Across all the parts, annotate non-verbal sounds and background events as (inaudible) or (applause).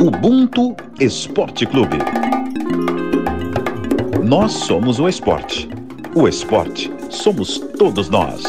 Ubuntu Esporte Clube. Nós somos o esporte. O esporte somos todos nós.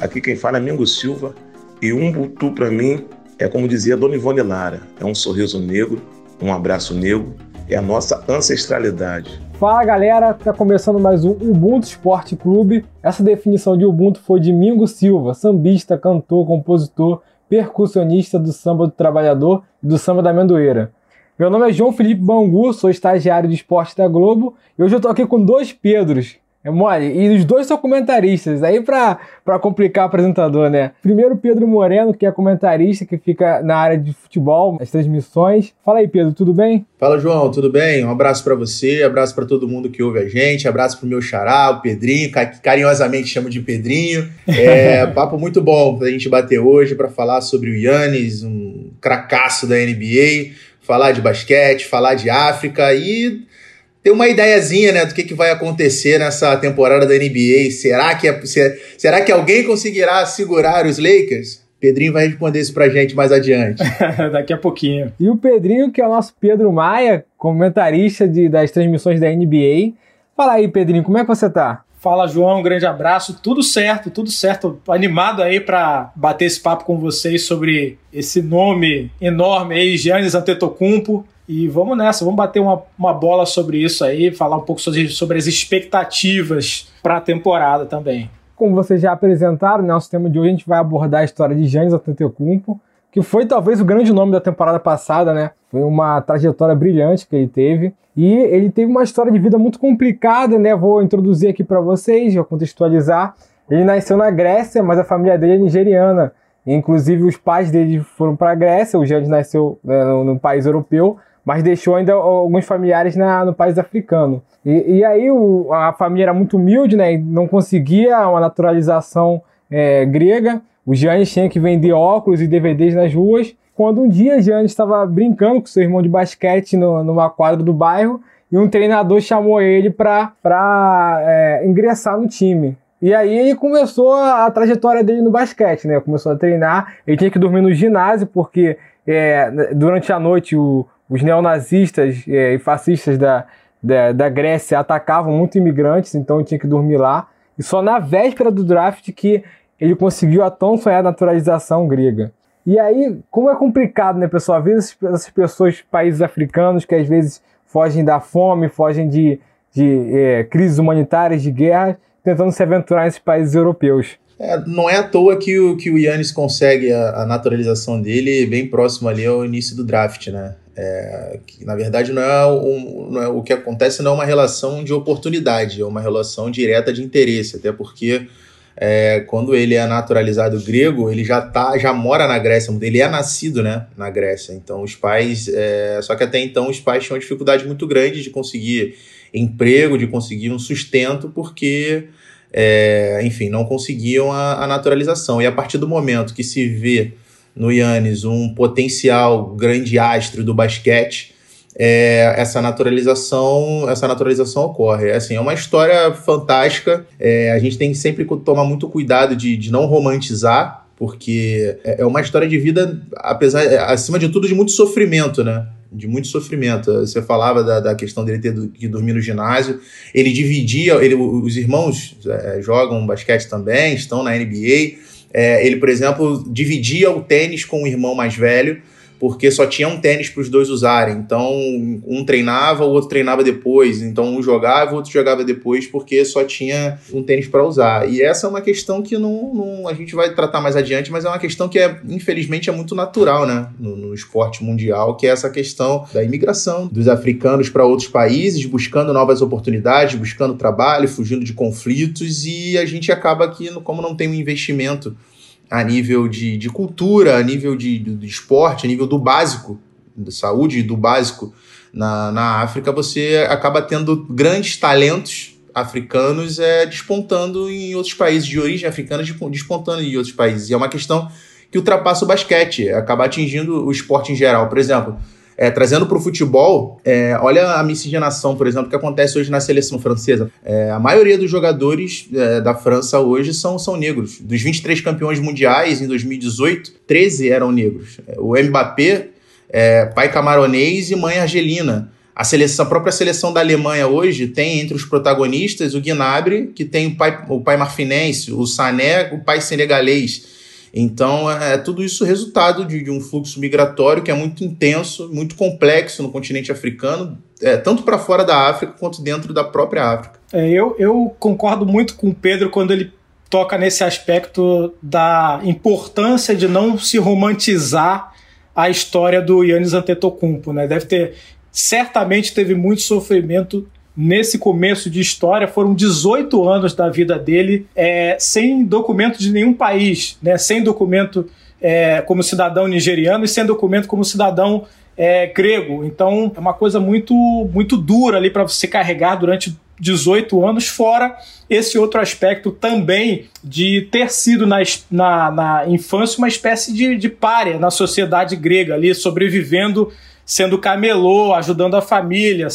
Aqui quem fala é Mingo Silva e Ubuntu para mim é como dizia Dona Ivone Lara, é um sorriso negro, um abraço negro, é a nossa ancestralidade. Fala galera, tá começando mais um Ubuntu Esporte Clube. Essa definição de Ubuntu foi de Mingo Silva, sambista, cantor, compositor, percussionista do samba do trabalhador e do samba da amendoeira. Meu nome é João Felipe Bangu, sou estagiário de esporte da Globo e hoje eu tô aqui com dois Pedros. É mole. E os dois são comentaristas. Aí pra, pra complicar o apresentador, né? Primeiro, Pedro Moreno, que é comentarista, que fica na área de futebol, as transmissões. Fala aí, Pedro, tudo bem? Fala, João, tudo bem? Um abraço para você, abraço para todo mundo que ouve a gente, abraço pro meu xará, o Pedrinho, que carinhosamente chamo de Pedrinho. É, (laughs) papo muito bom pra gente bater hoje para falar sobre o Yannis, um cracaço da NBA, falar de basquete, falar de África e ter uma ideiazinha, né, do que, que vai acontecer nessa temporada da NBA. Será que, é, será que alguém conseguirá segurar os Lakers? Pedrinho vai responder isso pra gente mais adiante. (laughs) Daqui a pouquinho. E o Pedrinho, que é o nosso Pedro Maia, comentarista de, das transmissões da NBA. Fala aí, Pedrinho, como é que você tá? Fala, João, um grande abraço. Tudo certo, tudo certo. Animado aí para bater esse papo com vocês sobre esse nome enorme aí, Giannis Antetokounmpo. E vamos nessa, vamos bater uma, uma bola sobre isso aí, falar um pouco sobre, sobre as expectativas para a temporada também. Como vocês já apresentaram, no nosso tema de hoje a gente vai abordar a história de Giannis Antetokounmpo, que foi talvez o grande nome da temporada passada, né? Foi uma trajetória brilhante que ele teve. E ele teve uma história de vida muito complicada, né? Vou introduzir aqui para vocês, vou contextualizar. Ele nasceu na Grécia, mas a família dele é nigeriana. Inclusive, os pais dele foram para a Grécia. O Giannis nasceu né, no, no país europeu, mas deixou ainda alguns familiares na, no país africano. E, e aí o, a família era muito humilde, né? Não conseguia uma naturalização é, grega. O Giannis tinha que vender óculos e DVDs nas ruas. Quando um dia Giannis estava brincando com seu irmão de basquete no, numa quadra do bairro e um treinador chamou ele para é, ingressar no time. E aí ele começou a, trajetória dele no basquete, né? Começou a treinar, ele tinha que dormir no ginásio porque é, durante a noite o, os neonazistas é, e fascistas da, da, da, Grécia atacavam muito imigrantes, então tinha que dormir lá. E só na véspera do draft que ele conseguiu a tão sonhada naturalização grega. E aí, como é complicado, né, pessoal? Ver essas pessoas, países africanos, que às vezes fogem da fome, fogem de, de é, crises humanitárias, de guerra, tentando se aventurar nesses países europeus. É, não é à toa que o, que o Yannis consegue a, a, naturalização dele bem próximo ali ao início do draft, né? É, que, na verdade, não é, um, não é, o que acontece não é uma relação de oportunidade, é uma relação direta de interesse, até porque é, quando ele é naturalizado grego, ele já tá, já mora na Grécia, ele é nascido né, na Grécia. Então os pais. É, só que até então os pais tinham dificuldade muito grande de conseguir emprego, de conseguir um sustento, porque é, enfim, não conseguiam a, a, naturalização. E a partir do momento que se vê no Yannis um potencial grande astro do basquete, é, essa naturalização essa naturalização ocorre. É, assim, é uma história fantástica. É, a gente tem que sempre tomar muito cuidado de, de não romantizar, porque é, é uma história de vida, apesar, acima de tudo, de muito sofrimento, né? de muito sofrimento. Você falava da, da questão dele ter que dormir no ginásio. Ele dividia, ele, os irmãos é, jogam basquete também, estão na NBA. É, ele, por exemplo, dividia o tênis com o irmão mais velho porque só tinha um tênis para os dois usarem. Então, um treinava, o outro treinava depois. Então, um jogava, o outro jogava depois, porque só tinha um tênis para usar. E essa é uma questão que não, não, a gente vai tratar mais adiante, mas é uma questão que, é, infelizmente, é muito natural né? no, no esporte mundial, que é essa questão da imigração dos africanos para outros países, buscando novas oportunidades, buscando trabalho, fugindo de conflitos, e a gente acaba aqui, como não tem um investimento a nível de, de cultura, a nível de, de, de esporte, a nível do básico, da saúde do básico na, na África, você acaba tendo grandes talentos africanos é, despontando em outros países, de origem africana, despontando em outros países. E é uma questão que ultrapassa o basquete, acaba atingindo o esporte em geral. Por exemplo, É, trazendo para o futebol, é, olha a miscigenação, por exemplo, que acontece hoje na seleção francesa. É, a maioria dos jogadores é, da França hoje são, são negros. Dos 23 campeões mundiais em 2018, 13 eram negros. O Mbappé, é, pai camaronês e mãe argelina. A, seleção, a própria seleção da Alemanha hoje tem entre os protagonistas o Gnabry, que tem o pai, o pai marfinense, o Sané, o pai senegalês. Então, é, é tudo isso resultado de, de, um fluxo migratório que é muito intenso, muito complexo no continente africano, é, tanto para fora da África quanto dentro da própria África. É, eu, eu concordo muito com o Pedro quando ele toca nesse aspecto da importância de não se romantizar a história do Yannis Antetokounmpo, né? Deve ter certamente teve muito sofrimento nesse começo de história. Foram 18 anos da vida dele é, sem documento de nenhum país, né? sem documento é, como cidadão nigeriano e sem documento como cidadão é, grego. Então é uma coisa muito, muito dura ali para você carregar durante 18 anos, fora esse outro aspecto também de ter sido na, na, na infância uma espécie de, de párea na sociedade grega ali, sobrevivendo sendo camelô, ajudando a família,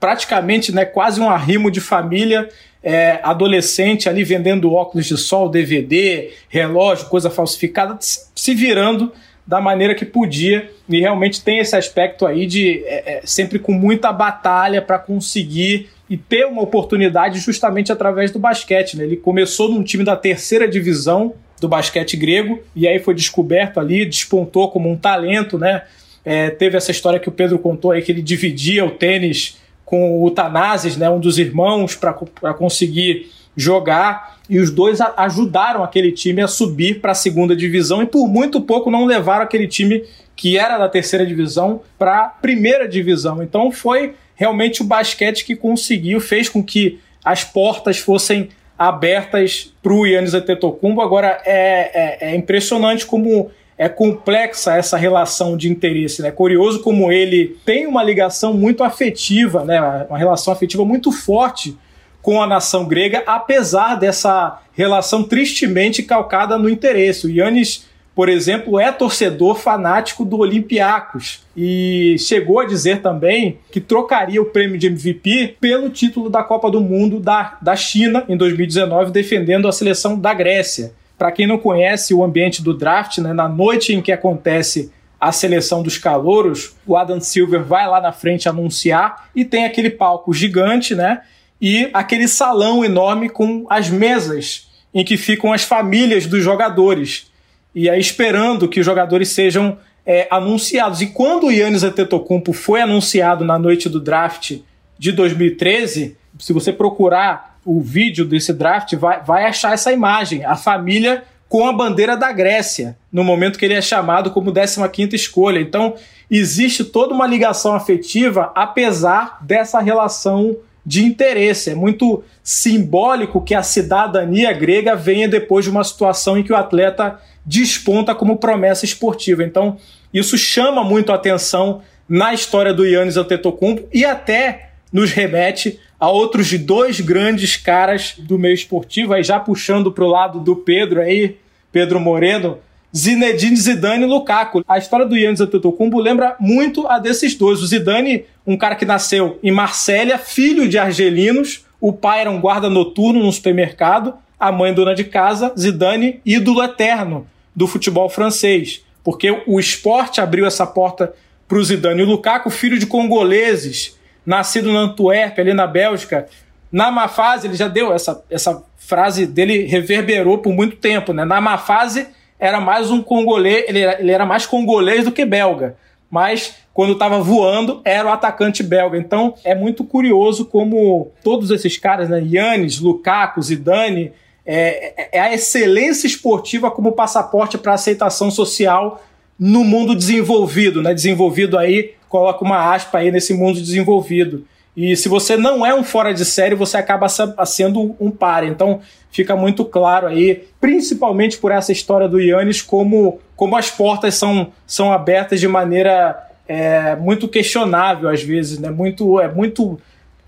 praticamente né, quase um arrimo de família, é, adolescente ali vendendo óculos de sol, DVD, relógio, coisa falsificada, se virando da maneira que podia e realmente tem esse aspecto aí de é, é, sempre com muita batalha para conseguir e ter uma oportunidade justamente através do basquete. Né? Ele começou num time da terceira divisão do basquete grego e aí foi descoberto ali, despontou como um talento, né? É, teve essa história que o Pedro contou aí que ele dividia o tênis com o Tanazes, né, um dos irmãos, para conseguir jogar. E os dois ajudaram aquele time a subir para a segunda divisão e por muito pouco não levaram aquele time que era da terceira divisão para a primeira divisão. Então foi realmente o basquete que conseguiu, fez com que as portas fossem abertas para o Yannis Antetokounmpo. Agora é, é, é impressionante como é complexa essa relação de interesse. É né? curioso como ele tem uma ligação muito afetiva, né? uma relação afetiva muito forte com a nação grega, apesar dessa relação tristemente calcada no interesse. O Yannis, por exemplo, é torcedor fanático do Olympiacos e chegou a dizer também que trocaria o prêmio de MVP pelo título da Copa do Mundo da, da China em 2019, defendendo a seleção da Grécia. Para quem não conhece o ambiente do draft, né, na noite em que acontece a seleção dos calouros, o Adam Silver vai lá na frente anunciar e tem aquele palco gigante, né? E aquele salão enorme com as mesas em que ficam as famílias dos jogadores. E aí esperando que os jogadores sejam é, anunciados. E quando o Yannis Antetokounmpo foi anunciado na noite do draft de 2013, se você procurar o vídeo desse draft, vai, vai achar essa imagem. A família com a bandeira da Grécia, no momento que ele é chamado como 15 escolha. Então, existe toda uma ligação afetiva, apesar dessa relação de interesse. É muito simbólico que a cidadania grega venha depois de uma situação em que o atleta desponta como promessa esportiva. Então, isso chama muito a atenção na história do Yannis Antetokounmpo e até nos remete a outros dois grandes caras do meio esportivo, aí já puxando para o lado do Pedro aí, Pedro Moreno, Zinedine Zidane e Lukaku. A história do Yannis Antetokounmpo lembra muito a desses dois. O Zidane, um cara que nasceu em Marsella, filho de argelinos, o pai era um guarda noturno no supermercado, a mãe dona de casa, Zidane, ídolo eterno do futebol francês, porque o esporte abriu essa porta para o Zidane. E o Lukaku, filho de congoleses, nascido na Antuérpia, ali na Bélgica. Na má fase, ele já deu essa, essa frase dele, reverberou por muito tempo. Né? Na má fase, era mais um congolês, ele era, ele era mais congolês do que belga. Mas quando estava voando, era o atacante belga. Então é muito curioso como todos esses caras, né? Yannis, Lukaku, Zidane, é, é, é a excelência esportiva como passaporte para aceitação social no mundo desenvolvido, né? Desenvolvido aí coloca uma aspa aí nesse mundo desenvolvido. E se você não é um fora de série, você acaba sendo um par. Então fica muito claro aí, principalmente por essa história do Yannis, como, como as portas são, são abertas de maneira é, muito questionável às vezes, né? Muito, é muito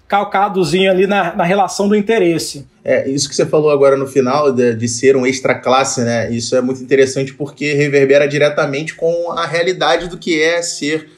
calcadozinho ali na, na relação do interesse. É, isso que você falou agora no final, de, de, ser um extra classe, né? Isso é muito interessante porque reverbera diretamente com a realidade do que é ser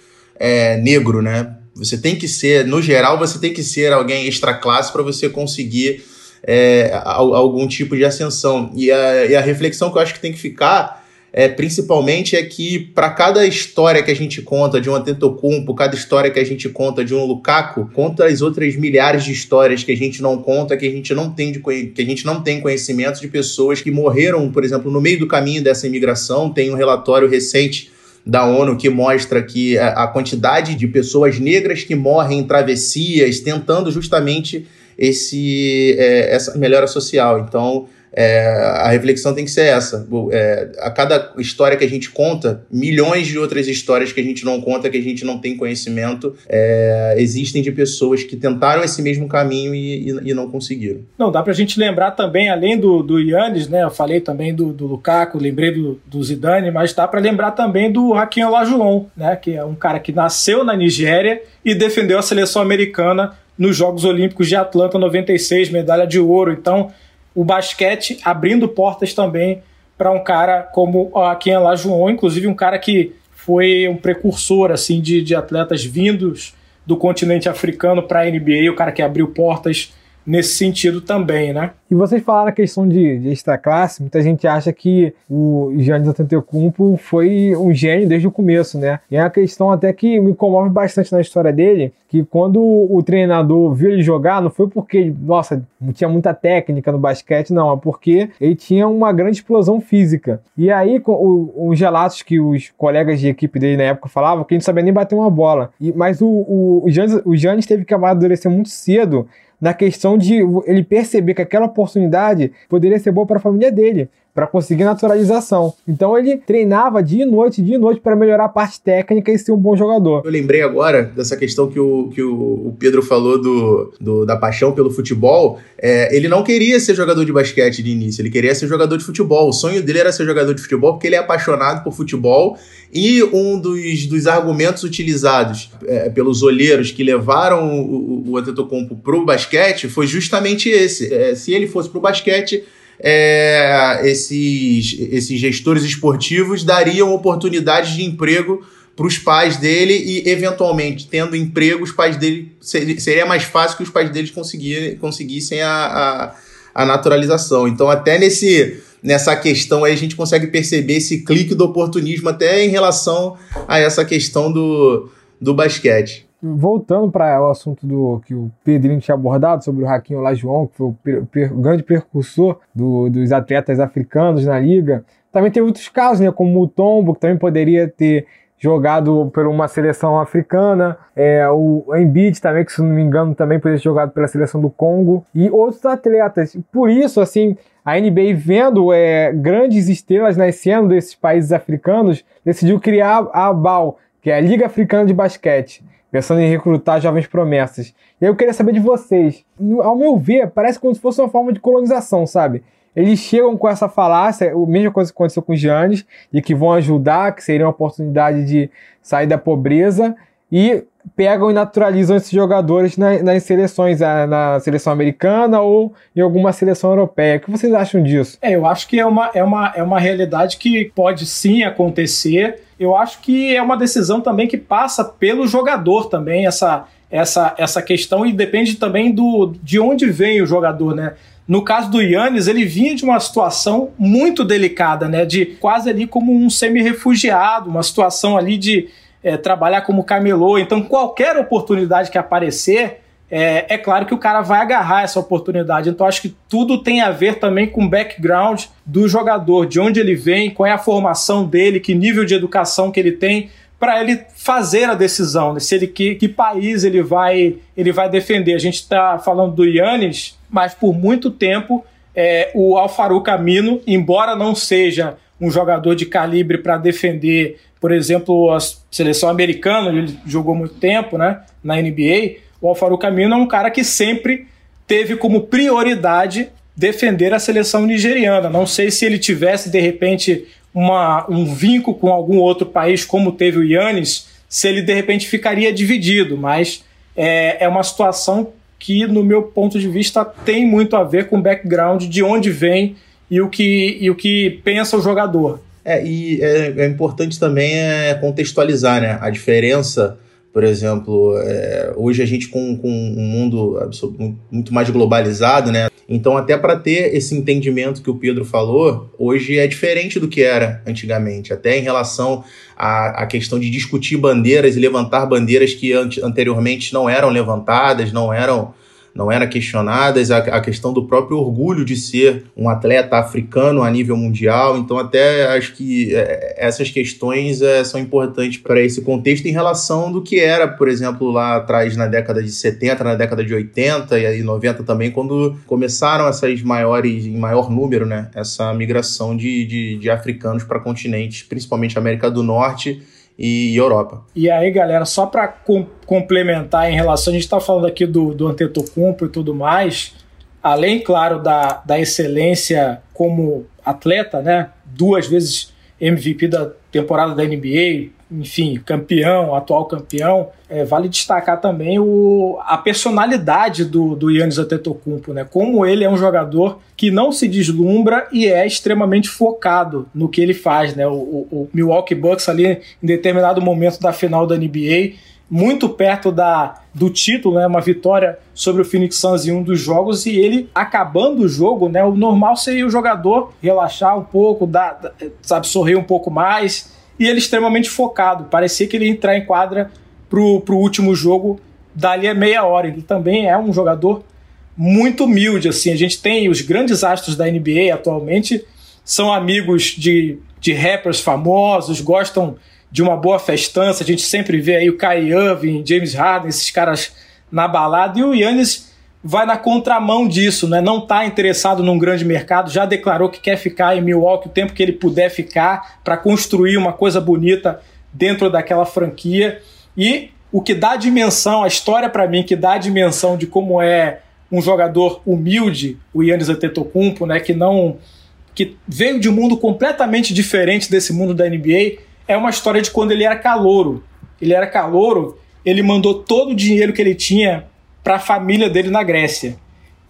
é, negro, né? Você tem que ser, no geral, você tem que ser alguém extra classe para você conseguir é, algum tipo de ascensão. E a, e a reflexão que eu acho que tem que ficar é, principalmente é que para cada história que a gente conta de um Antetokounmpo, cada história que a gente conta de um Lukaku, conta as outras milhares de histórias que a gente não conta, que a gente não tem de, que a gente não tem conhecimento de pessoas que morreram, por exemplo, no meio do caminho dessa imigração. Tem um relatório recente da ONU que mostra que a quantidade de pessoas negras que morrem em travessias tentando justamente esse, é, essa melhora social. Então, é, a reflexão tem que ser essa. É, a cada história que a gente conta, milhões de outras histórias que a gente não conta, que a gente não tem conhecimento, é, existem de pessoas que tentaram esse mesmo caminho e, e, e, não conseguiram. Não, dá pra gente lembrar também, além do, do Yannis, né? Eu falei também do, do Lukaku, lembrei do, do Zidane, mas dá para lembrar também do Hakim Olajuwon, né? Que é um cara que nasceu na Nigéria e defendeu a seleção americana nos Jogos Olímpicos de Atlanta 96, medalha de ouro. Então, o basquete abrindo portas também para um cara como a Ken Lajuon, inclusive um cara que foi um precursor assim de, de atletas vindos do continente africano para a NBA, o cara que abriu portas nesse sentido também, né? E vocês falaram a questão de, de extra classe, muita gente acha que o Giannis Antetokounmpo foi um gênio desde o começo, né? E é uma questão até que me comove bastante na história dele, que quando o treinador viu ele jogar, não foi porque, nossa, não tinha muita técnica no basquete, não, é porque ele tinha uma grande explosão física. E aí, com os relatos que os colegas de equipe dele na época falavam, que ele não sabia nem bater uma bola. E, mas o, o, o, Giannis, o Giannis teve que amadurecer muito cedo na questão de ele perceber que aquela oportunidade poderia ser boa para a família dele para conseguir naturalização. Então ele treinava dia e noite, dia e noite para melhorar a parte técnica e ser um bom jogador. Eu lembrei agora dessa questão que o, que o Pedro falou do, do da paixão pelo futebol. É, ele não queria ser jogador de basquete de início, ele queria ser jogador de futebol. O sonho dele era ser jogador de futebol porque ele é apaixonado por futebol e um dos, dos argumentos utilizados é, pelos olheiros que levaram o, o o basquete foi justamente esse. É, se ele fosse para o basquete é, esses, esses gestores esportivos dariam oportunidades de emprego para os pais dele e, eventualmente, tendo emprego, os pais dele seria mais fácil que os pais deles conseguissem a, a, a, naturalização. Então, até nesse, nessa questão aí, a gente consegue perceber esse clique do oportunismo até em relação a essa questão do, do basquete voltando para o assunto do que o Pedrinho tinha abordado sobre o Raquinho Olajuwon, que foi o, per, per, grande percursor do, dos atletas africanos na liga, também teve outros casos, né, como o Tombo, que também poderia ter jogado por uma seleção africana, é, o Embiid também, que se não me engano também poderia ter jogado pela seleção do Congo, e outros atletas. Por isso, assim, a NBA vendo é, grandes estrelas nascendo desses países africanos, decidiu criar a ABAL, que é a Liga Africana de Basquete pensando em recrutar jovens promessas. E aí eu queria saber de vocês. Ao meu ver, parece como se fosse uma forma de colonização, sabe? Eles chegam com essa falácia, a mesma coisa que aconteceu com os Giannis, de que vão ajudar, que seria uma oportunidade de sair da pobreza, e pegam e naturalizam esses jogadores nas, seleções, na seleção americana ou em alguma seleção europeia. O que vocês acham disso? É, eu acho que é uma, é uma, é uma realidade que pode sim acontecer. Eu acho que é uma decisão também que passa pelo jogador também, essa, essa, essa questão, e depende também do, de onde vem o jogador, né? No caso do Yannis, ele vinha de uma situação muito delicada, né? De quase ali como um semi-refugiado, uma situação ali de é, trabalhar como camelô. Então, qualquer oportunidade que aparecer, é, é, claro que o cara vai agarrar essa oportunidade. Então, acho que tudo tem a ver também com o background do jogador, de onde ele vem, qual é a formação dele, que nível de educação que ele tem, para ele fazer a decisão, né? se ele que, que país ele vai ele vai defender. A gente está falando do Yannis, mas por muito tempo é, o Alfaru Camino, embora não seja um jogador de calibre para defender por exemplo, a seleção americana, ele jogou muito tempo né, na NBA, o Alfaro Camino é um cara que sempre teve como prioridade defender a seleção nigeriana. Não sei se ele tivesse, de repente, uma, um vínculo com algum outro país, como teve o Yannis, se ele, de repente, ficaria dividido, mas é, é uma situação que, no meu ponto de vista, tem muito a ver com o background de onde vem e o que, e o que pensa o jogador. É, e é, é importante também é contextualizar né, a diferença Por exemplo, é, hoje a gente com, com um mundo muito mais globalizado, né? Então, até para ter esse entendimento que o Pedro falou, hoje é diferente do que era antigamente, até em relação à, à questão de discutir bandeiras e levantar bandeiras que anteriormente não eram levantadas, não eram não eram questionadas, a, a, questão do próprio orgulho de ser um atleta africano a nível mundial. Então, até acho que é, essas questões é, são importantes para esse contexto em relação do que era, por exemplo, lá atrás na década de 70, na década de 80 e aí 90 também, quando começaram essas maiores, em maior número, né, essa migração de, de, de africanos para continentes, principalmente América do Norte e Europa. E aí, galera, só para com complementar em relação, a gente está falando aqui do, do Antetokounmpo e tudo mais, além, claro, da, da excelência como atleta, né? Duas vezes MVP da temporada da NBA, enfim, campeão, atual campeão. É, vale destacar também o, a personalidade do, do Yannis Antetokounmpo, né? Como ele é um jogador que não se deslumbra e é extremamente focado no que ele faz, né? O, o, o Milwaukee Bucks ali em determinado momento da final da NBA muito perto da, do título, né, uma vitória sobre o Phoenix Suns em um dos jogos e ele acabando o jogo, né, o normal seria o jogador relaxar um pouco, dar, sabe, sorrir um pouco mais e ele extremamente focado. Parecia que ele ia entrar em quadra pro, pro último jogo dali a meia hora. Ele também é um jogador muito humilde, assim. A gente tem os grandes astros da NBA atualmente, são amigos de, de rappers famosos, gostam de uma boa festança. A gente sempre vê aí o Kai Irving, James Harden, esses caras na balada. E o Yannis vai na contramão disso, né? Não está interessado num grande mercado, já declarou que quer ficar em Milwaukee o tempo que ele puder ficar para construir uma coisa bonita dentro daquela franquia. E o que dá dimensão, a história para mim que dá dimensão de como é um jogador humilde, o Yannis Antetokounmpo, né, que não que veio de um mundo completamente diferente desse mundo da NBA, é uma história de quando ele era calouro. Ele era calouro, ele mandou todo o dinheiro que ele tinha para a família dele na Grécia.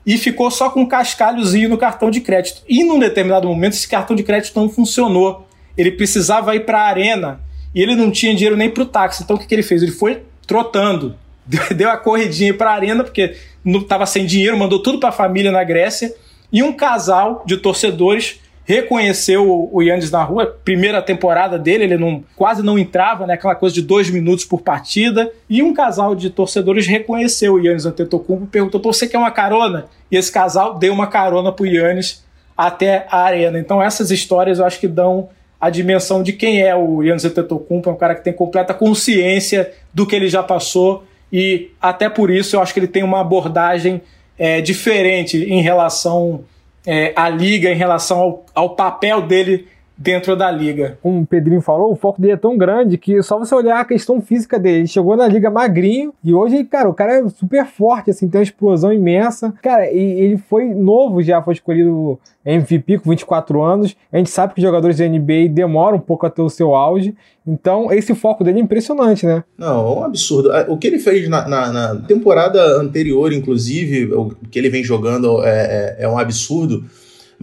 E ficou só com um cascalhozinho no cartão de crédito. E num determinado momento esse cartão de crédito não funcionou. Ele precisava ir para a arena e ele não tinha dinheiro nem para o táxi. Então o que, que ele fez? Ele foi trotando. (laughs) Deu a corridinha para a arena porque não estava sem dinheiro, mandou tudo para a família na Grécia. E um casal de torcedores reconheceu o Yannis na rua, primeira temporada dele, ele não, quase não entrava, né, aquela coisa de dois minutos por partida, e um casal de torcedores reconheceu o Yannis Antetokounmpo, perguntou, você quer uma carona? E esse casal deu uma carona pro Yannis até a arena. Então essas histórias eu acho que dão a dimensão de quem é o Yannis Antetokounmpo, é um cara que tem completa consciência do que ele já passou, e até por isso eu acho que ele tem uma abordagem é, diferente em relação é, a liga em relação ao, ao papel dele dentro da liga. Como o Pedrinho falou, o foco dele é tão grande que só você olhar a questão física dele. Ele chegou na liga magrinho e hoje, cara, o cara é super forte, assim, tem uma explosão imensa. Cara, e ele foi novo já, foi escolhido MVP com 24 anos. A gente sabe que os jogadores da NBA demoram um pouco a ter o seu auge. Então, esse foco dele é impressionante, né? Não, é um absurdo. O que ele fez na, na, na temporada anterior, inclusive, o que ele vem jogando é, é, é um absurdo.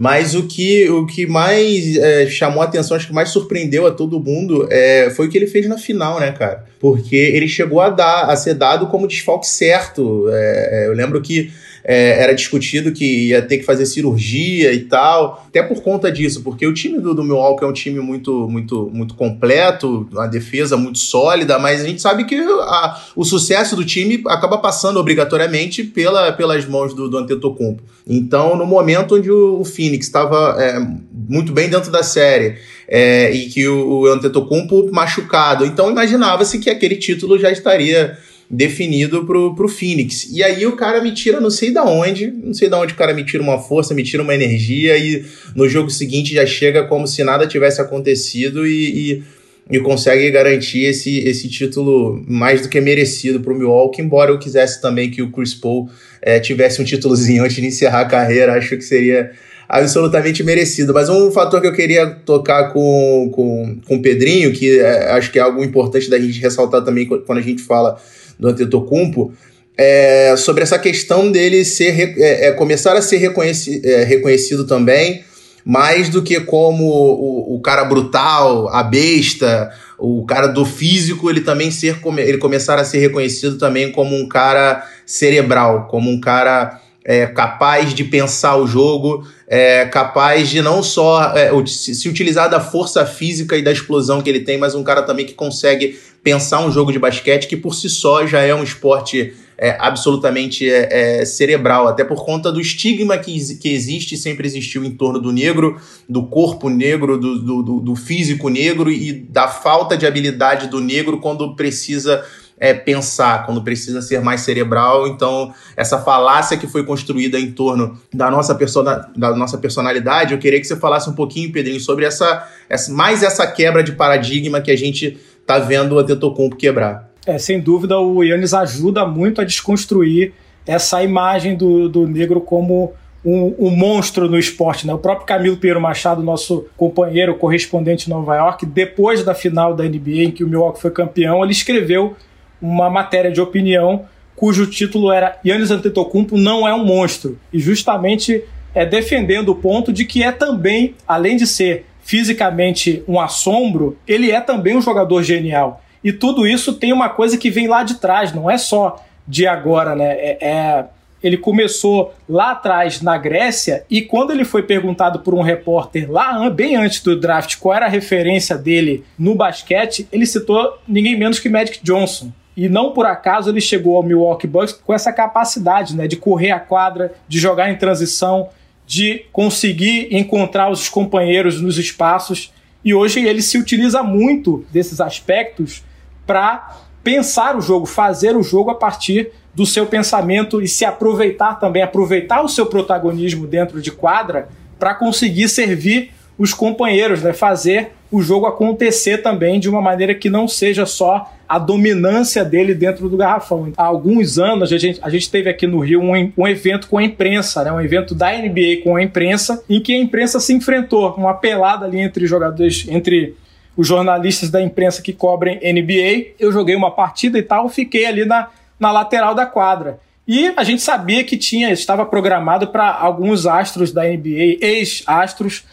Mas o que, o que mais é, chamou a atenção, acho que mais surpreendeu a todo mundo, é, foi o que ele fez na final, né, cara? Porque ele chegou a dar, a ser dado como desfalque certo. É, é eu lembro que é, era discutido que ia ter que fazer cirurgia e tal, até por conta disso, porque o time do, do Milwaukee é um time muito, muito, muito completo, uma defesa muito sólida, mas a gente sabe que a, o sucesso do time acaba passando obrigatoriamente pela, pelas mãos do, do Antetokounmpo. Então, no momento onde o, o Phoenix estava é, muito bem dentro da série é, e que o, o Antetokounmpo machucado, então imaginava-se que aquele título já estaria definido pro, pro Phoenix. E aí o cara me tira não sei da onde, não sei da onde o cara me tira uma força, me tira uma energia e no jogo seguinte já chega como se nada tivesse acontecido e, e, e consegue garantir esse, esse título mais do que merecido pro Milwaukee, embora eu quisesse também que o Chris Paul é, tivesse um títulozinho antes de encerrar a carreira, acho que seria absolutamente merecido. Mas um fator que eu queria tocar com, com, com o Pedrinho, que é, acho que é algo importante da gente ressaltar também quando a gente fala do Antetokounmpo, é, sobre essa questão dele ser é, é, começar a ser reconheci, é, reconhecido também, mais do que como o, o cara brutal, a besta, o cara do físico, ele também ser ele começar a ser reconhecido também como um cara cerebral, como um cara é, capaz de pensar o jogo, é, capaz de não só é, se utilizar da força física e da explosão que ele tem, mas um cara também que consegue pensar um jogo de basquete que por si só já é um esporte é, absolutamente é, é, cerebral, até por conta do estigma que, que existe sempre existiu em torno do negro, do corpo negro, do, do, do físico negro e da falta de habilidade do negro quando precisa é, pensar, quando precisa ser mais cerebral. Então, essa falácia que foi construída em torno da nossa, persona, da nossa personalidade, eu queria que você falasse um pouquinho, Pedrinho, sobre essa, essa mais essa quebra de paradigma que a gente está vendo o Antetokounmpo quebrar. É, sem dúvida, o Yannis ajuda muito a desconstruir essa imagem do, do negro como um, um, monstro no esporte. Né? O próprio Camilo Pinheiro Machado, nosso companheiro, correspondente em Nova York, depois da final da NBA, em que o Milwaukee foi campeão, ele escreveu uma matéria de opinião cujo título era Yannis Antetokounmpo não é um monstro e justamente é defendendo o ponto de que é também, além de ser fisicamente um assombro, ele é também um jogador genial. E tudo isso tem uma coisa que vem lá de trás, não é só de agora, né? É, é, ele começou lá atrás na Grécia e quando ele foi perguntado por um repórter lá bem antes do draft qual era a referência dele no basquete, ele citou ninguém menos que Magic Johnson. E não por acaso ele chegou ao Milwaukee Bucks com essa capacidade, né, de correr a quadra, de jogar em transição, de conseguir encontrar os companheiros nos espaços. E hoje ele se utiliza muito desses aspectos para pensar o jogo, fazer o jogo a partir do seu pensamento e se aproveitar também, aproveitar o seu protagonismo dentro de quadra para conseguir servir os companheiros, né? fazer o jogo acontecer também de uma maneira que não seja só a dominância dele dentro do garrafão. Há alguns anos a gente, a gente teve aqui no Rio um, um evento com a imprensa, né? um evento da NBA com a imprensa, em que a imprensa se enfrentou, uma pelada ali entre jogadores, entre os jornalistas da imprensa que cobrem NBA. Eu joguei uma partida e tal, fiquei ali na, na lateral da quadra. E a gente sabia que tinha, estava programado para alguns astros da NBA, ex-astros,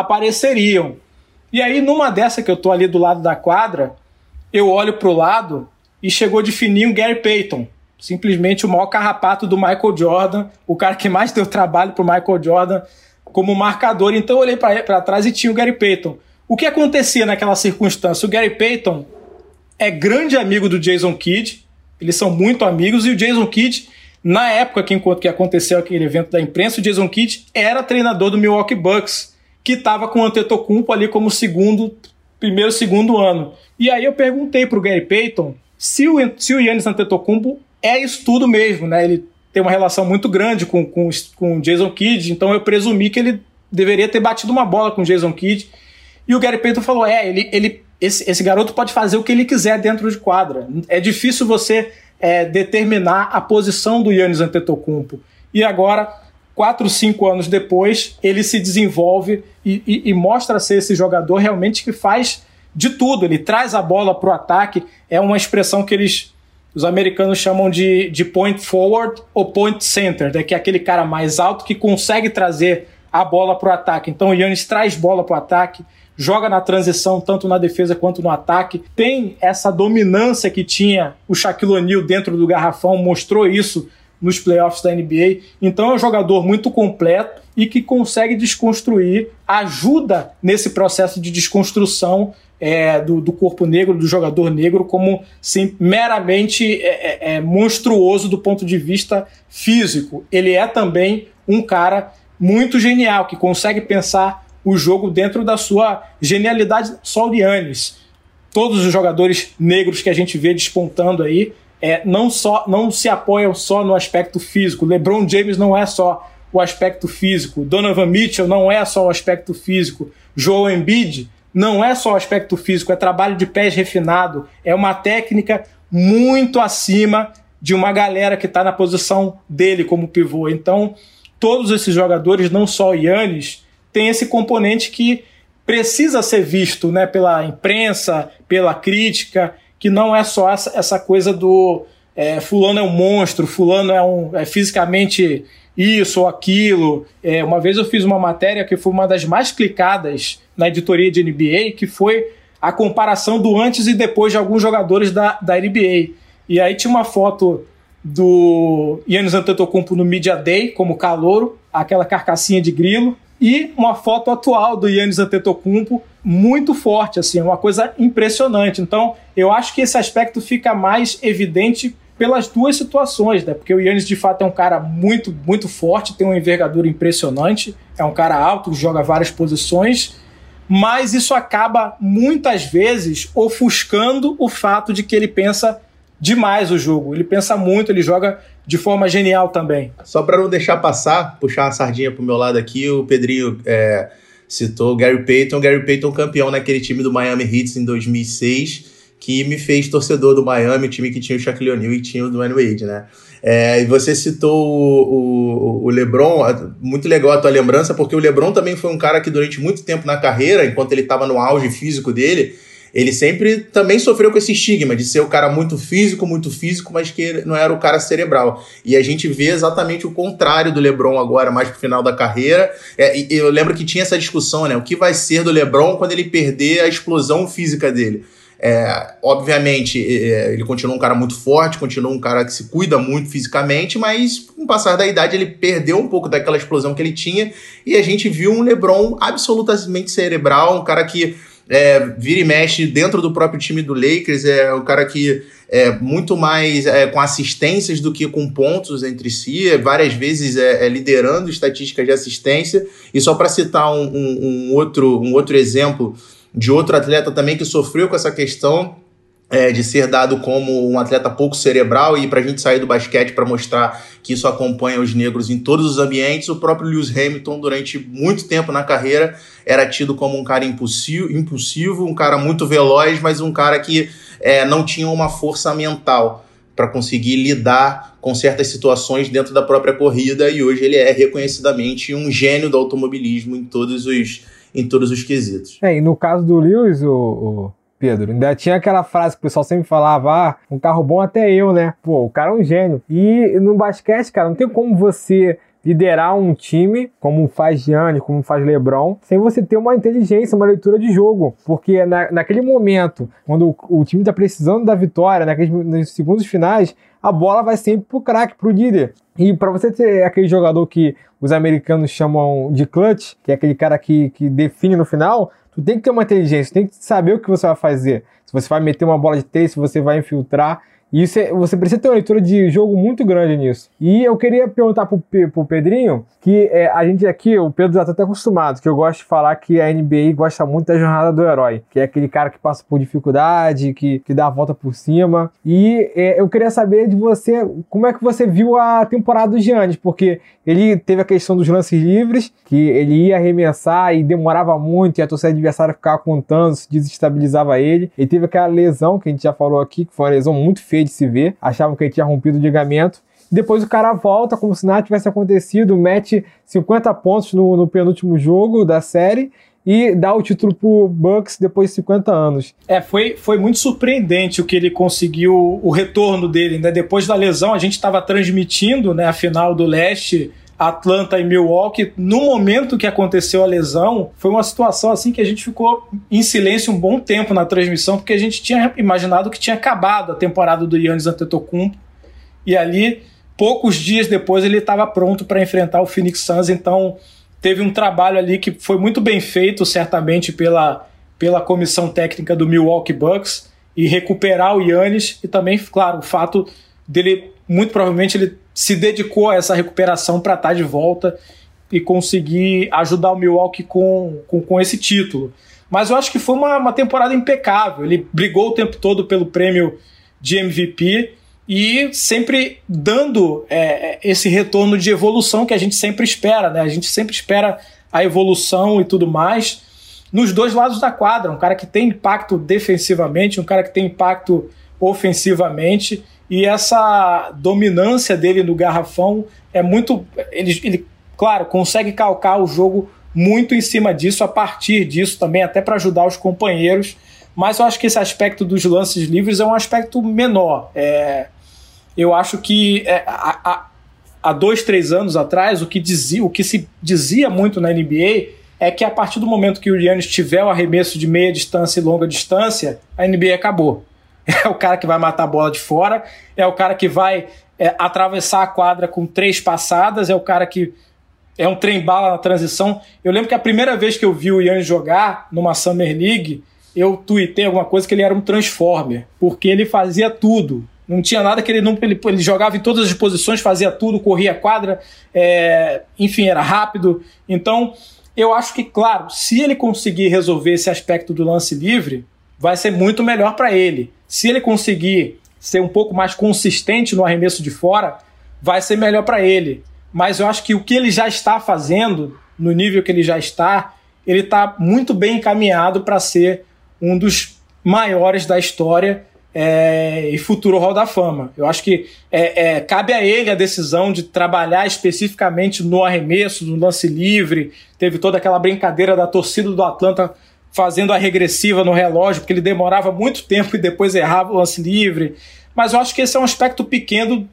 apareceriam. E aí, numa dessa que eu tô ali do lado da quadra, eu olho pro lado e chegou de fininho Gary Payton. Simplesmente o maior carrapato do Michael Jordan, o cara que mais (laughs) deu trabalho pro Michael Jordan como marcador. Então eu olhei para trás e tinha o Gary Payton. O que acontecia naquela circunstância? O Gary Payton é grande amigo do Jason Kidd, eles são muito amigos, e o Jason Kidd, na época que, que aconteceu aquele evento da imprensa, o Jason Kidd era treinador do Milwaukee Bucks que estava com o Antetokounmpo ali como segundo, primeiro, segundo ano. E aí eu perguntei para o Gary Payton se o, se o Yannis Antetokounmpo é isso tudo mesmo, né? Ele tem uma relação muito grande com, com, com o Jason Kidd, então eu presumi que ele deveria ter batido uma bola com o Jason Kidd. E o Gary Payton falou: é, ele, ele, esse, esse garoto pode fazer o que ele quiser dentro de quadra. É difícil você é, determinar a posição do Yannis Antetokounmpo. E agora quatro, cinco anos depois, ele se desenvolve e, e, e, mostra ser esse jogador realmente que faz de tudo. Ele traz a bola para o ataque. É uma expressão que eles, os americanos chamam de, de point forward ou point center, né? que é aquele cara mais alto que consegue trazer a bola para o ataque. Então o Yannis traz bola para o ataque, joga na transição, tanto na defesa quanto no ataque. Tem essa dominância que tinha o Shaquille O'Neal dentro do garrafão, mostrou isso nos playoffs da NBA. Então é um jogador muito completo e que consegue desconstruir, ajuda nesse processo de desconstrução é, do, do, corpo negro, do jogador negro, como sim, meramente é, é, é, monstruoso do ponto de vista físico. Ele é também um cara muito genial, que consegue pensar o jogo dentro da sua genialidade. Só o Yannis. Todos os jogadores negros que a gente vê despontando aí é, não, só, não se apoiam só no aspecto físico. LeBron James não é só o aspecto físico. Donovan Mitchell não é só o aspecto físico. Joel Embiid não é só o aspecto físico, é trabalho de pés refinado, é uma técnica muito acima de uma galera que está na posição dele como pivô. Então, todos esses jogadores, não só o Yannis, tem esse componente que precisa ser visto né, pela imprensa, pela crítica que não é só essa, essa coisa do é, fulano é um monstro, fulano é, um, é fisicamente isso ou aquilo. É, uma vez eu fiz uma matéria que foi uma das mais clicadas na editoria de NBA, que foi a comparação do antes e depois de alguns jogadores da, da NBA. E aí tinha uma foto do Yannis Antetokounmpo no Media Day, como calouro, aquela carcassinha de grilo, e uma foto atual do Yannis Antetokounmpo muito forte, assim, uma coisa impressionante. Então, eu acho que esse aspecto fica mais evidente pelas duas situações, né? Porque o Yannis de fato é um cara muito, muito forte, tem uma envergadura impressionante, é um cara alto, joga várias posições, mas isso acaba muitas vezes ofuscando o fato de que ele pensa demais o jogo. Ele pensa muito, ele joga de forma genial também. Só para não deixar passar, puxar uma sardinha pro meu lado aqui, o Pedrinho é, citou Gary Payton, Gary Payton campeão naquele time do Miami Heat em 2006 que me fez torcedor do Miami, time que tinha o Shaquille O'Neal e tinha o Dwayne Wade, né? É, e você citou o, o, o, LeBron, muito legal a tua lembrança, porque o LeBron também foi um cara que durante muito tempo na carreira, enquanto ele estava no auge físico dele, ele sempre também sofreu com esse estigma de ser o cara muito físico, muito físico, mas que não era o cara cerebral. E a gente vê exatamente o contrário do LeBron agora, mais pro final da carreira. É, eu lembro que tinha essa discussão, né? O que vai ser do LeBron quando ele perder a explosão física dele? É, obviamente, ele continua um cara muito forte, continua um cara que se cuida muito fisicamente, mas com o passar da idade ele perdeu um pouco daquela explosão que ele tinha e a gente viu um LeBron absolutamente cerebral, um cara que é, vira e mexe dentro do próprio time do Lakers, é um cara que é muito mais é, com assistências do que com pontos entre si, é, várias vezes é, é liderando estatísticas de assistência. E só para citar um, um, um, outro, um outro exemplo de outro atleta também que sofreu com essa questão é, de ser dado como um atleta pouco cerebral e para a gente sair do basquete para mostrar que isso acompanha os negros em todos os ambientes, o próprio Lewis Hamilton, durante muito tempo na carreira, era tido como um cara impulsivo, impulsivo um cara muito veloz, mas um cara que é, não tinha uma força mental para conseguir lidar com certas situações dentro da própria corrida e hoje ele é reconhecidamente um gênio do automobilismo em todos os, em todos os quesitos. É, e no caso do Lewis, o, o Pedro. Ainda tinha aquela frase que o pessoal sempre falava: ah, um carro bom até eu, né? Pô, o cara é um gênio. E no basquete, cara, não tem como você liderar um time, como faz Gianni, como faz LeBron, sem você ter uma inteligência, uma leitura de jogo. Porque na, naquele momento, quando o, o time está precisando da vitória, naqueles, nos segundos finais, a bola vai sempre pro craque, pro líder. E para você ter aquele jogador que os americanos chamam de clutch, que é aquele cara que, que define no final, Tu tem que ter uma inteligência, tem que saber o que você vai fazer. Se você vai meter uma bola de três, se você vai infiltrar. E é, você precisa ter uma leitura de jogo muito grande nisso. E eu queria perguntar pro, pro Pedrinho, que é, a gente aqui, o Pedro já tá até acostumado, que eu gosto de falar que a NBA gosta muito da jornada do herói, que é aquele cara que passa por dificuldade, que, que dá a volta por cima. E é, eu queria saber de você, como é que você viu a temporada do Giannis, porque ele teve a questão dos lances livres, que ele ia arremessar e demorava muito, e a torcida adversária ficava contando, se desestabilizava ele. Ele teve aquela lesão que a gente já falou aqui, que foi uma lesão muito feia de se ver, achavam que ele tinha rompido o ligamento. Depois o cara volta como se nada tivesse acontecido, mete 50 pontos no, no penúltimo jogo da série e dá o título pro Bucks depois de 50 anos. É, foi, foi muito surpreendente o que ele conseguiu, o retorno dele, né? Depois da lesão, a gente estava transmitindo né, a final do leste. Atlanta e Milwaukee, no momento que aconteceu a lesão, foi uma situação assim que a gente ficou em silêncio um bom tempo na transmissão, porque a gente tinha imaginado que tinha acabado a temporada do Yannis Antetokounmpo, e ali, poucos dias depois, ele estava pronto para enfrentar o Phoenix Suns, então teve um trabalho ali que foi muito bem feito, certamente, pela, pela comissão técnica do Milwaukee Bucks, e recuperar o Yannis, e também, claro, o fato dele, muito provavelmente, ele se dedicou a essa recuperação para estar tá de volta e conseguir ajudar o Milwaukee com, com, com esse título. Mas eu acho que foi uma, uma temporada impecável. Ele brigou o tempo todo pelo prêmio de MVP e sempre dando é, é, esse retorno de evolução que a gente sempre espera, né? A gente sempre espera a evolução e tudo mais nos dois lados da quadra. Um cara que tem impacto defensivamente, um cara que tem impacto ofensivamente e essa dominância dele no garrafão é muito. Ele, ele claro, consegue calcar o jogo muito em cima disso, a partir disso também, até para ajudar os companheiros. Mas eu acho que esse aspecto dos lances livres é um aspecto menor. É, eu acho que é, a, há dois, três anos atrás, o que, dizia, o que se dizia muito na NBA é que a partir do momento que o Yannis tiver o arremesso de meia distância e longa distância, a NBA acabou. (laughs) É o cara que vai matar a bola de fora, é o cara que vai é, atravessar a quadra com três passadas, é o cara que é um trem bala na transição. Eu lembro que a primeira vez que eu vi o Yannis jogar numa Summer League, eu tuitei alguma coisa que ele era um transformer, porque ele fazia tudo. Não tinha nada que ele não. Ele, ele jogava em todas as posições, fazia tudo, corria a quadra, é, enfim, era rápido. Então, eu acho que, claro, se ele conseguir resolver esse aspecto do lance livre, vai ser muito melhor para ele. Se ele conseguir ser um pouco mais consistente no arremesso de fora, vai ser melhor para ele. Mas eu acho que o que ele já está fazendo, no nível que ele já está, ele está muito bem encaminhado para ser um dos maiores da história é, e futuro Hall da Fama. Eu acho que é, é, cabe a ele a decisão de trabalhar especificamente no arremesso, no lance livre. Teve toda aquela brincadeira da torcida do Atlanta fazendo a regressiva no relógio, porque ele demorava muito tempo e depois errava o lance livre. Mas eu acho que esse é um aspecto pequeno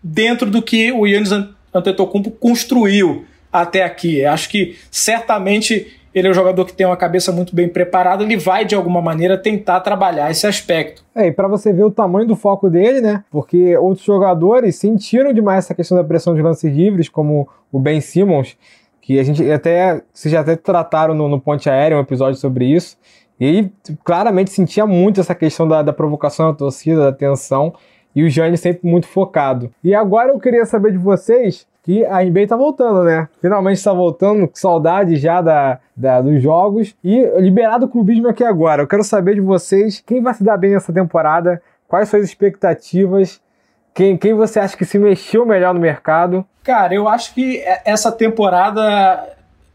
dentro do que o Yannis Antetokounmpo construiu até aqui. Eu acho que certamente ele é um jogador que tem uma cabeça muito bem preparada, ele vai de alguma maneira tentar trabalhar esse aspecto. É, e para você ver o tamanho do foco dele, né? Porque outros jogadores sentiram demais essa questão da pressão de lances livres, como o Ben Simmons, que a gente até, vocês já até trataram no, no Ponte Aéreo um episódio sobre isso. E ele claramente sentia muito essa questão da, da provocação da torcida, da tensão, e o Jânio sempre muito focado. E agora eu queria saber de vocês que a NBA tá voltando, né? Finalmente está voltando, com saudade já da, da, dos jogos. E liberado o clubismo aqui agora. Eu quero saber de vocês quem vai se dar bem nessa temporada, quais suas expectativas, quem, quem você acha que se mexeu melhor no mercado. Cara, eu acho que essa temporada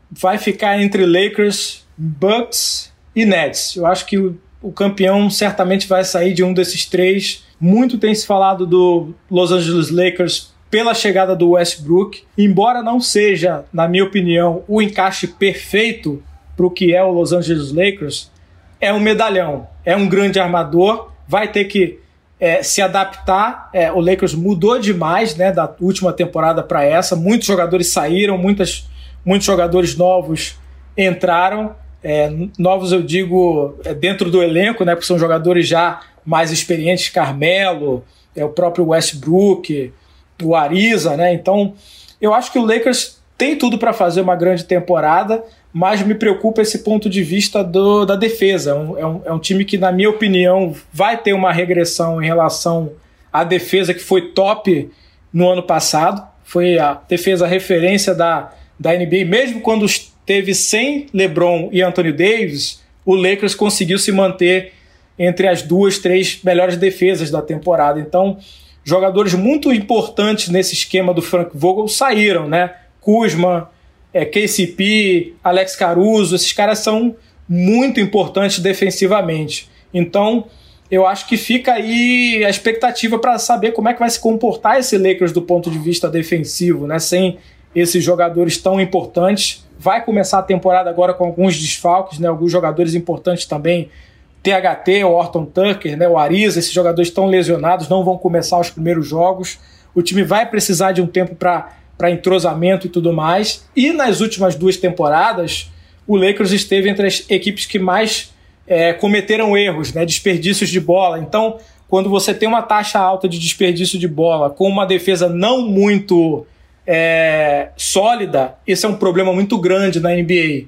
vai ficar entre Lakers, Bucks e Nets. Eu acho que o, o campeão certamente vai sair de um desses três. Muito tem se falado do Los Angeles Lakers pela chegada do Westbrook, embora não seja, na minha opinião, o encaixe perfeito para o que é o Los Angeles Lakers, é um medalhão, é um grande armador, vai ter que é, se adaptar. É, o Lakers mudou demais né, da última temporada para essa, muitos jogadores saíram, muitas, muitos jogadores novos entraram. É, novos eu digo é, dentro do elenco, né, porque são jogadores já mais experientes, Carmelo, é o próprio Westbrook, o Ariza, né? Então, eu acho que o Lakers tem tudo para fazer uma grande temporada, mas me preocupa esse ponto de vista do, da defesa. É um, é, um, é um time que, na minha opinião, vai ter uma regressão em relação à defesa que foi top no ano passado. Foi a defesa referência da, da NBA, mesmo quando esteve sem LeBron e Anthony Davis, o Lakers conseguiu se manter entre as duas, três melhores defesas da temporada. Então, jogadores muito importantes nesse esquema do Frank Vogel saíram, né? Kuzma, é, KCP, Alex Caruso, esses caras são muito importantes defensivamente. Então, eu acho que fica aí a expectativa para saber como é que vai se comportar esse Lakers do ponto de vista defensivo, né? Sem esses jogadores tão importantes. Vai começar a temporada agora com alguns desfalques, né? Alguns jogadores importantes também THT, o Orton Tucker, né, o Ariza, esses jogadores estão lesionados, não vão começar os primeiros jogos. O time vai precisar de um tempo para entrosamento e tudo mais. E nas últimas duas temporadas, o Lakers esteve entre as equipes que mais é, cometeram erros, né, desperdícios de bola. Então, quando você tem uma taxa alta de desperdício de bola com uma defesa não muito é, sólida, esse é um problema muito grande na NBA.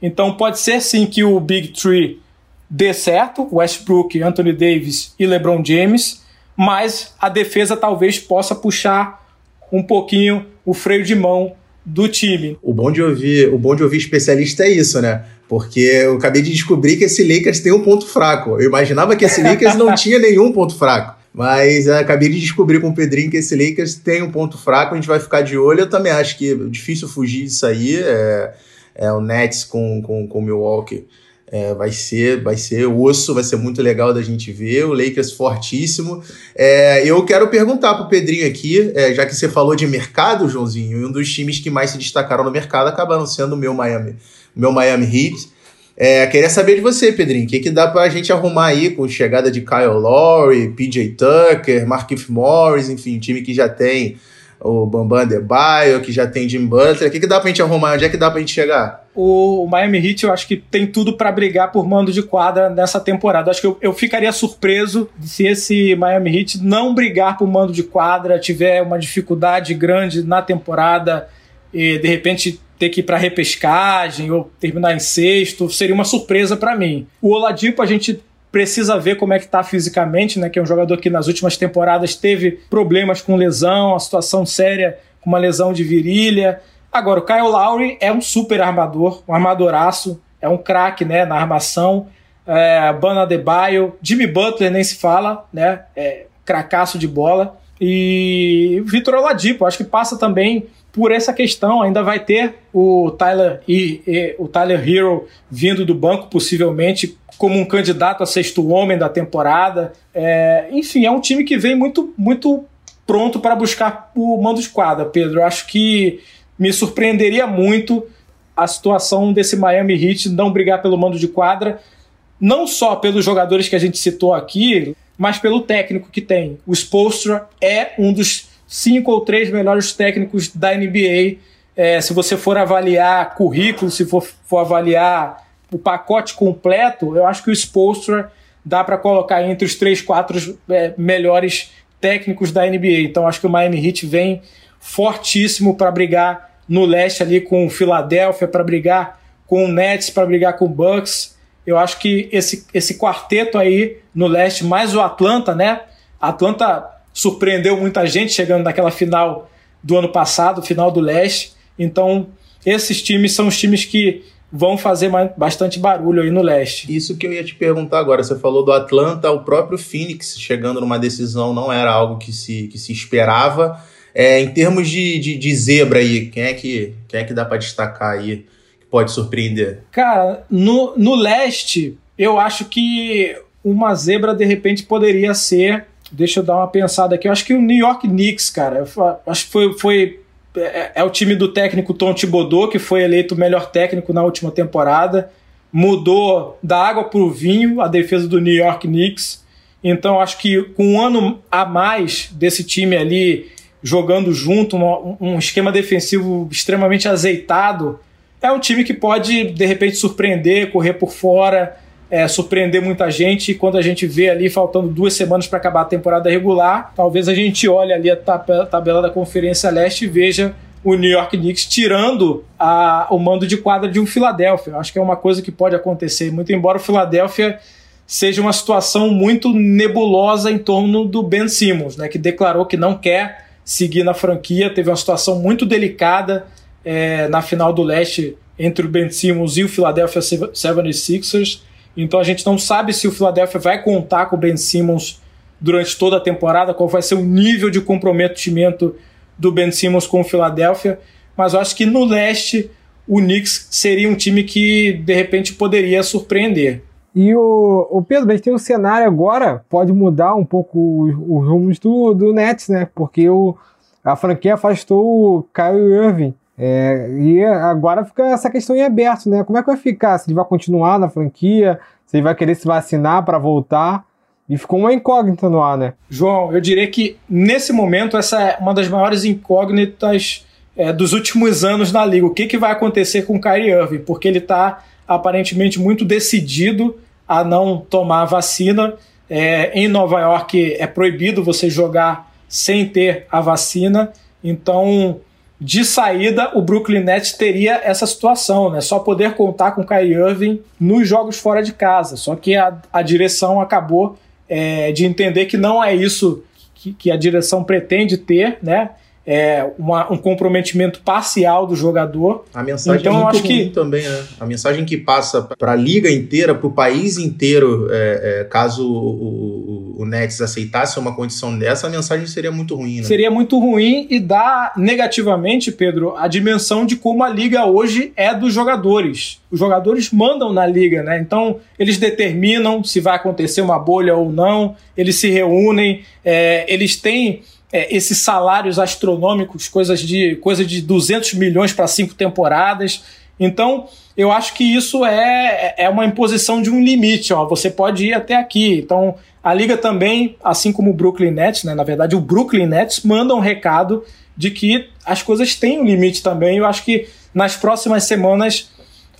Então, pode ser sim que o Big Three dê certo, Westbrook, Anthony Davis e LeBron James, mas a defesa talvez possa puxar um pouquinho o freio de mão do time. O bom de ouvir, o bom de ouvir especialista é isso, né? Porque eu acabei de descobrir que esse Lakers tem um ponto fraco. Eu imaginava que esse Lakers não (laughs) tinha nenhum ponto fraco. Mas acabei de descobrir com o Pedrinho que esse Lakers tem um ponto fraco, a gente vai ficar de olho. Eu também acho que é difícil fugir disso aí. É, é o Nets com, com, com o Milwaukee é, vai ser vai ser osso, vai ser muito legal da gente ver. O Lakers fortíssimo. É, eu quero perguntar pro Pedrinho aqui, é, já que você falou de mercado, Joãozinho, um dos times que mais se destacaram no mercado acabaram sendo o meu Miami, meu Miami Heat. É, queria saber de você, Pedrinho, o que, que dá pra gente arrumar aí com chegada de Kyle Lowry, PJ Tucker, Markif Morris, enfim, um time que já tem o Bambam Adebayo, que já tem Jim Butler. O que, que dá pra gente arrumar? Onde é que dá pra gente chegar? O Miami Heat, eu acho que tem tudo para brigar por mando de quadra nessa temporada. Acho que eu, eu ficaria surpreso se esse Miami Heat não brigar por mando de quadra, tiver uma dificuldade grande na temporada e de repente ter que ir para repescagem ou terminar em sexto, seria uma surpresa para mim. O Oladipo a gente precisa ver como é que tá fisicamente, né? Que é um jogador que nas últimas temporadas teve problemas com lesão, uma situação séria com uma lesão de virilha. Agora, o Kyle Lowry é um super armador, um armadoraço, é um craque, né? Na armação. É, Bana Adebayo, Jimmy Butler nem se fala, né? É cracaço de bola. E Vitor Oladipo, acho que passa também por essa questão. Ainda vai ter o Tyler e, e, o Tyler Hero vindo do banco, possivelmente como um candidato a sexto homem da temporada. É, enfim, é um time que vem muito, muito pronto para buscar o mando de quadra, Pedro. Acho que me surpreenderia muito a situação desse Miami Heat não brigar pelo mando de quadra, não só pelos jogadores que a gente citou aqui, mas pelo técnico que tem. O Spolstra é um dos cinco ou três melhores técnicos da NBA. É, se você for avaliar currículo, se for, for avaliar o pacote completo, eu acho que o Spolstra dá para colocar entre os três, quatro é, melhores técnicos da NBA. Então acho que o Miami Heat vem fortíssimo para brigar no leste ali com o Philadelphia, para brigar com o Nets, para brigar com o Bucks. Eu acho que esse, esse quarteto aí no leste, mais o Atlanta, né? Atlanta surpreendeu muita gente chegando naquela final do ano passado, final do leste. Então, esses times são os times que vão fazer bastante barulho aí no leste. Isso que eu ia te perguntar agora. Você falou do Atlanta, o próprio Phoenix chegando numa decisão não era algo que se, que se esperava. É, em termos de, de, de, zebra aí, quem é que, quem é que dá para destacar aí que pode surpreender? Cara, no, no leste, eu acho que uma zebra de repente poderia ser. Deixa eu dar uma pensada aqui. Eu acho que o New York Knicks, cara, acho que foi, foi é, é, o time do técnico Tom Thibodeau, que foi eleito o melhor técnico na última temporada. Mudou da água para o vinho a defesa do New York Knicks. Então, acho que com um ano a mais desse time ali jogando junto, um, um esquema defensivo extremamente azeitado, é um time que pode, de repente, surpreender, correr por fora, é, surpreender muita gente. E quando a gente vê ali faltando duas semanas para acabar a temporada regular, talvez a gente olhe ali a tabela da Conferência Leste e veja o New York Knicks tirando a, o mando de quadra de um Philadelphia. Acho que é uma coisa que pode acontecer, muito embora o Philadelphia seja uma situação muito nebulosa em torno do Ben Simmons, né, que declarou que não quer seguir na franquia, teve uma situação muito delicada é, na final do leste entre o Ben Simmons e o Philadelphia 76ers. Então a gente não sabe se o Philadelphia vai contar com o Ben Simmons durante toda a temporada, qual vai ser o nível de comprometimento do Ben Simmons com o Philadelphia, mas eu acho que no leste o Knicks seria um time que de repente poderia surpreender. E o, o Pedro, a gente tem um cenário agora, pode mudar um pouco os, os rumos do, do Nets, né? Porque o, a franquia afastou o Kyle Irving. É, e agora fica essa questão em aberto, né? Como é que vai ficar? Se ele vai continuar na franquia, se ele vai querer se vacinar para voltar. E ficou uma incógnita no ar, né? João, eu diria que nesse momento essa é uma das maiores incógnitas é, dos últimos anos na liga. O que, que vai acontecer com o Kyrie Irving? Porque ele está aparentemente muito decidido a não tomar vacina. É, em Nova York é proibido você jogar sem ter a vacina. Então de saída, o Brooklyn Nets teria essa situação, né? Só poder contar com o Kyrie Irving nos jogos fora de casa. Só que a, a direção acabou é, de entender que não é isso que, que a direção pretende ter, né? É, uma, um comprometimento parcial do jogador. A mensagem então, é muito ruim que... também, né? A mensagem que passa para a liga inteira, para o país inteiro, é, é, caso o, o, o, Nets aceitasse uma condição dessa, a mensagem seria muito ruim, né? Seria muito ruim e dá negativamente, Pedro, a dimensão de como a liga hoje é dos jogadores. Os jogadores mandam na liga, né? Então, eles determinam se vai acontecer uma bolha ou não, eles se reúnem, é, eles têm é, esses salários astronômicos, coisas de coisa de 200 milhões para cinco temporadas. Então, eu acho que isso é, é uma imposição de um limite. Ó, você pode ir até aqui. Então, a liga também, assim como o Brooklyn Nets, né, na verdade, o Brooklyn Nets manda um recado de que as coisas têm um limite também. Eu acho que nas próximas semanas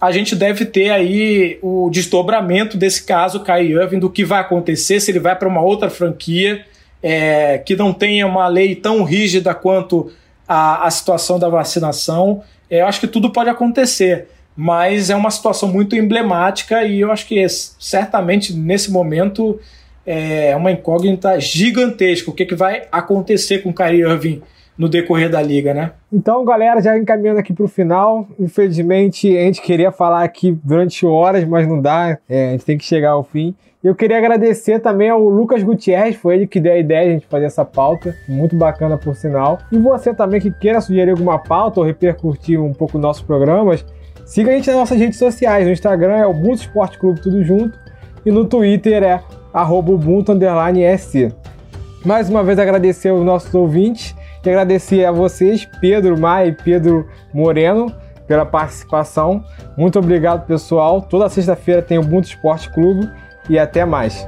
a gente deve ter aí o desdobramento desse caso Kai Irving, do que vai acontecer, se ele vai para uma outra franquia é, que não tenha uma lei tão rígida quanto a, a situação da vacinação. É, eu acho que tudo pode acontecer, mas é uma situação muito emblemática e eu acho que certamente nesse momento é uma incógnita gigantesca. O que, que vai acontecer com o Kyrie Irving no decorrer da liga, né? Então, galera, já encaminhando aqui para o final. Infelizmente, a gente queria falar aqui durante horas, mas não dá. É, a gente tem que chegar ao fim. Eu queria agradecer também ao Lucas Gutierrez, foi ele que deu a ideia de a gente fazer essa pauta, muito bacana por sinal. E você também que queira sugerir alguma pauta ou repercutir um pouco nossos programas, siga a gente nas nossas redes sociais. No Instagram é Ubuntu Esporte Clube tudo junto e no Twitter é @ubuntu_sc. Mais uma vez agradecer aos nossos ouvintes e agradecer a vocês, Pedro Mai e Pedro Moreno, pela participação. Muito obrigado, pessoal. Toda sexta-feira tem o Ubuntu Esporte Clube e até mais.